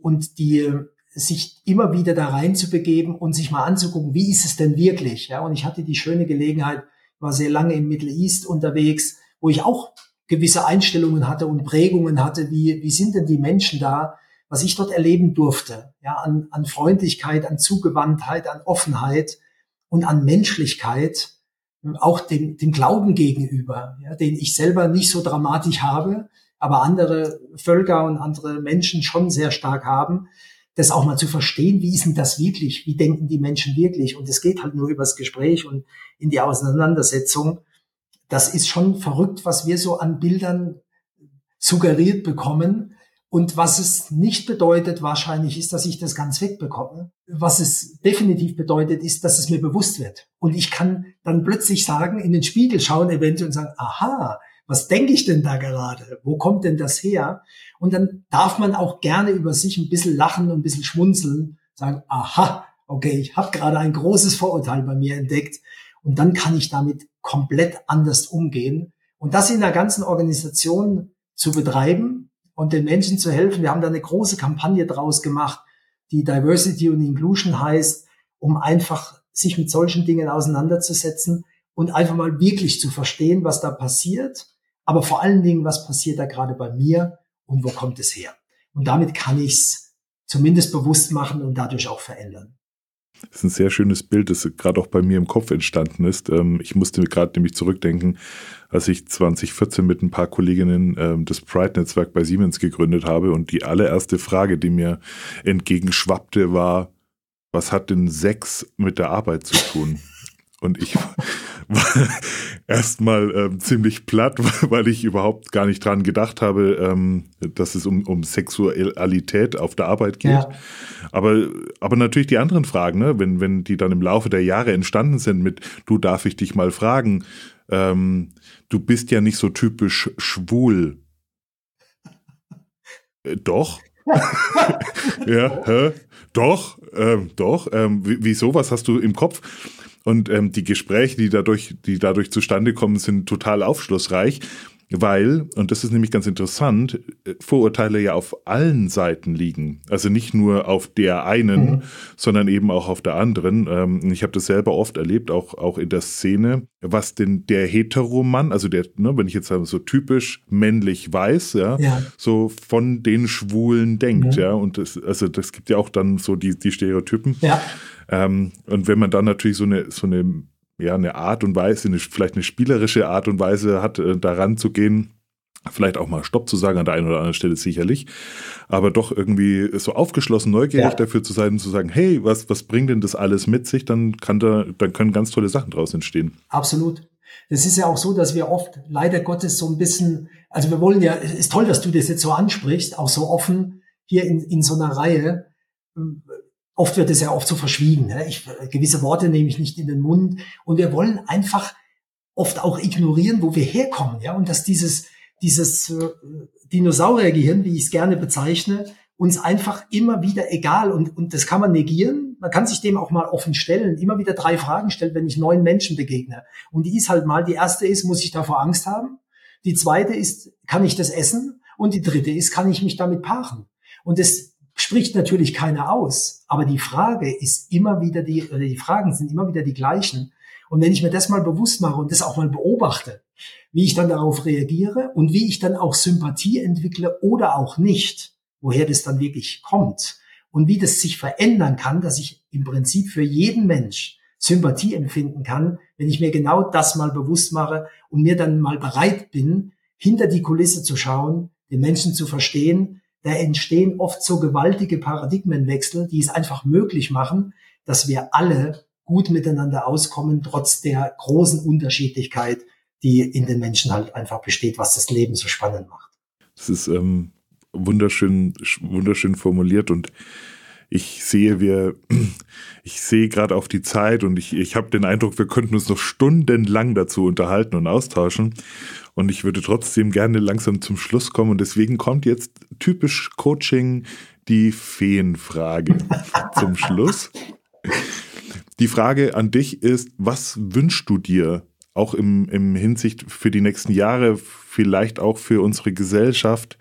Und die sich immer wieder da rein zu begeben und sich mal anzugucken, wie ist es denn wirklich, ja, und ich hatte die schöne Gelegenheit, war sehr lange im Middle East unterwegs, wo ich auch gewisse Einstellungen hatte und Prägungen hatte, wie, wie sind denn die Menschen da, was ich dort erleben durfte, ja, an, an Freundlichkeit, an Zugewandtheit, an Offenheit und an Menschlichkeit, auch dem, dem Glauben gegenüber, ja, den ich selber nicht so dramatisch habe, aber andere Völker und andere Menschen schon sehr stark haben, das auch mal zu verstehen, wie ist denn das wirklich, wie denken die Menschen wirklich und es geht halt nur übers Gespräch und in die Auseinandersetzung. Das ist schon verrückt, was wir so an Bildern suggeriert bekommen, und was es nicht bedeutet wahrscheinlich ist, dass ich das ganz wegbekomme. Was es definitiv bedeutet, ist, dass es mir bewusst wird. Und ich kann dann plötzlich sagen, in den Spiegel schauen eventuell und sagen, aha, was denke ich denn da gerade? Wo kommt denn das her? Und dann darf man auch gerne über sich ein bisschen lachen und ein bisschen schmunzeln, sagen, aha, okay, ich habe gerade ein großes Vorurteil bei mir entdeckt. Und dann kann ich damit komplett anders umgehen. Und das in der ganzen Organisation zu betreiben, und den Menschen zu helfen. Wir haben da eine große Kampagne draus gemacht, die Diversity und Inclusion heißt, um einfach sich mit solchen Dingen auseinanderzusetzen und einfach mal wirklich zu verstehen, was da passiert, aber vor allen Dingen, was passiert da gerade bei mir und wo kommt es her. Und damit kann ich es zumindest bewusst machen und dadurch auch verändern. Das ist ein sehr schönes Bild, das gerade auch bei mir im Kopf entstanden ist. Ähm, ich musste gerade nämlich zurückdenken, als ich 2014 mit ein paar Kolleginnen ähm, das Pride-Netzwerk bei Siemens gegründet habe und die allererste Frage, die mir entgegenschwappte, war, was hat denn Sex mit der Arbeit zu tun? Und ich war erstmal ähm, ziemlich platt, weil ich überhaupt gar nicht dran gedacht habe, ähm, dass es um, um Sexualität auf der Arbeit geht. Ja. Aber, aber natürlich die anderen Fragen, ne? wenn, wenn die dann im Laufe der Jahre entstanden sind mit, du darf ich dich mal fragen, ähm, du bist ja nicht so typisch schwul. Äh, doch. ja, hä? Doch, ähm, doch. Ähm, wieso? Was hast du im Kopf? Und ähm, die Gespräche, die dadurch, die dadurch zustande kommen, sind total aufschlussreich. Weil, und das ist nämlich ganz interessant, Vorurteile ja auf allen Seiten liegen. Also nicht nur auf der einen, mhm. sondern eben auch auf der anderen. Ähm, ich habe das selber oft erlebt, auch, auch in der Szene, was denn der Heteromann, also der, ne, wenn ich jetzt sage, so typisch männlich weiß, ja, ja, so von den Schwulen denkt, mhm. ja. Und das, also das gibt ja auch dann so die, die Stereotypen. Ja. Ähm, und wenn man dann natürlich so eine, so eine ja, eine Art und Weise, eine, vielleicht eine spielerische Art und Weise hat, äh, daran zu gehen. Vielleicht auch mal Stopp zu sagen an der einen oder anderen Stelle sicherlich, aber doch irgendwie so aufgeschlossen, neugierig ja. dafür zu sein, zu sagen, hey, was, was bringt denn das alles mit sich? Dann kann da, dann können ganz tolle Sachen draus entstehen. Absolut. Das ist ja auch so, dass wir oft leider Gottes so ein bisschen, also wir wollen ja, es ist toll, dass du das jetzt so ansprichst, auch so offen hier in, in so einer Reihe oft wird es ja oft so verschwiegen. Ne? Ich, gewisse Worte nehme ich nicht in den Mund. Und wir wollen einfach oft auch ignorieren, wo wir herkommen. Ja? Und dass dieses, dieses äh, Dinosauriergehirn, wie ich es gerne bezeichne, uns einfach immer wieder egal und, und das kann man negieren, man kann sich dem auch mal offen stellen, immer wieder drei Fragen stellen, wenn ich neuen Menschen begegne. Und die ist halt mal, die erste ist, muss ich davor Angst haben? Die zweite ist, kann ich das essen? Und die dritte ist, kann ich mich damit paaren? Und das spricht natürlich keiner aus. Aber die Frage ist immer wieder die, oder die Fragen sind immer wieder die gleichen. Und wenn ich mir das mal bewusst mache und das auch mal beobachte, wie ich dann darauf reagiere und wie ich dann auch Sympathie entwickle oder auch nicht, woher das dann wirklich kommt und wie das sich verändern kann, dass ich im Prinzip für jeden Mensch Sympathie empfinden kann, wenn ich mir genau das mal bewusst mache und mir dann mal bereit bin, hinter die Kulisse zu schauen, den Menschen zu verstehen, da entstehen oft so gewaltige Paradigmenwechsel, die es einfach möglich machen, dass wir alle gut miteinander auskommen, trotz der großen Unterschiedlichkeit, die in den Menschen halt einfach besteht, was das Leben so spannend macht. Das ist ähm, wunderschön, wunderschön formuliert und ich sehe, wir, ich sehe gerade auf die Zeit und ich, ich habe den Eindruck, wir könnten uns noch stundenlang dazu unterhalten und austauschen. Und ich würde trotzdem gerne langsam zum Schluss kommen. Und deswegen kommt jetzt typisch Coaching die Feenfrage zum Schluss. Die Frage an dich ist, was wünschst du dir auch im, im Hinsicht für die nächsten Jahre, vielleicht auch für unsere Gesellschaft,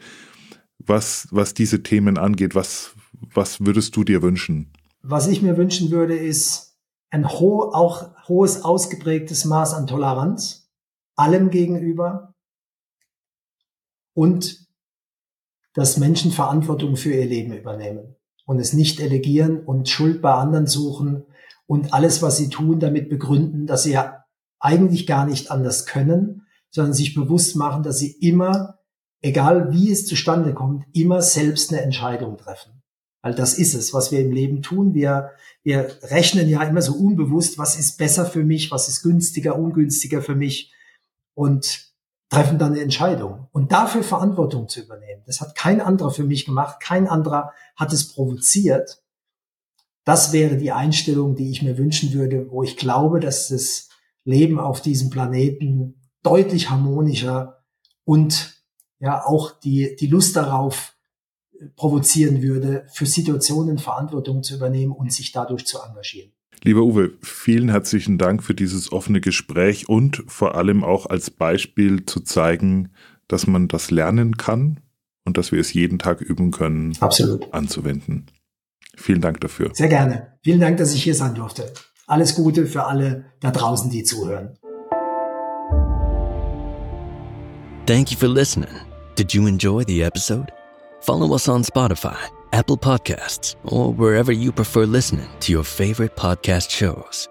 was, was diese Themen angeht? Was, was würdest du dir wünschen? Was ich mir wünschen würde, ist ein ho auch hohes, ausgeprägtes Maß an Toleranz allem gegenüber und dass Menschen Verantwortung für ihr Leben übernehmen und es nicht elegieren und Schuld bei anderen suchen und alles, was sie tun, damit begründen, dass sie ja eigentlich gar nicht anders können, sondern sich bewusst machen, dass sie immer, egal wie es zustande kommt, immer selbst eine Entscheidung treffen. Weil das ist es, was wir im Leben tun. Wir, wir rechnen ja immer so unbewusst, was ist besser für mich, was ist günstiger, ungünstiger für mich und treffen dann eine Entscheidung. Und dafür Verantwortung zu übernehmen, das hat kein anderer für mich gemacht, kein anderer hat es provoziert. Das wäre die Einstellung, die ich mir wünschen würde, wo ich glaube, dass das Leben auf diesem Planeten deutlich harmonischer und ja auch die, die Lust darauf provozieren würde, für Situationen Verantwortung zu übernehmen und sich dadurch zu engagieren. Lieber Uwe, vielen herzlichen Dank für dieses offene Gespräch und vor allem auch als Beispiel zu zeigen, dass man das lernen kann und dass wir es jeden Tag üben können, Absolut. anzuwenden. Vielen Dank dafür. Sehr gerne. Vielen Dank, dass ich hier sein durfte. Alles Gute für alle da draußen, die zuhören. Thank you for listening. Did you enjoy the episode? Follow us on Spotify, Apple Podcasts, or wherever you prefer listening to your favorite podcast shows.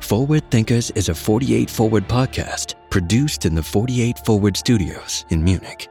Forward Thinkers is a 48 Forward podcast produced in the 48 Forward studios in Munich.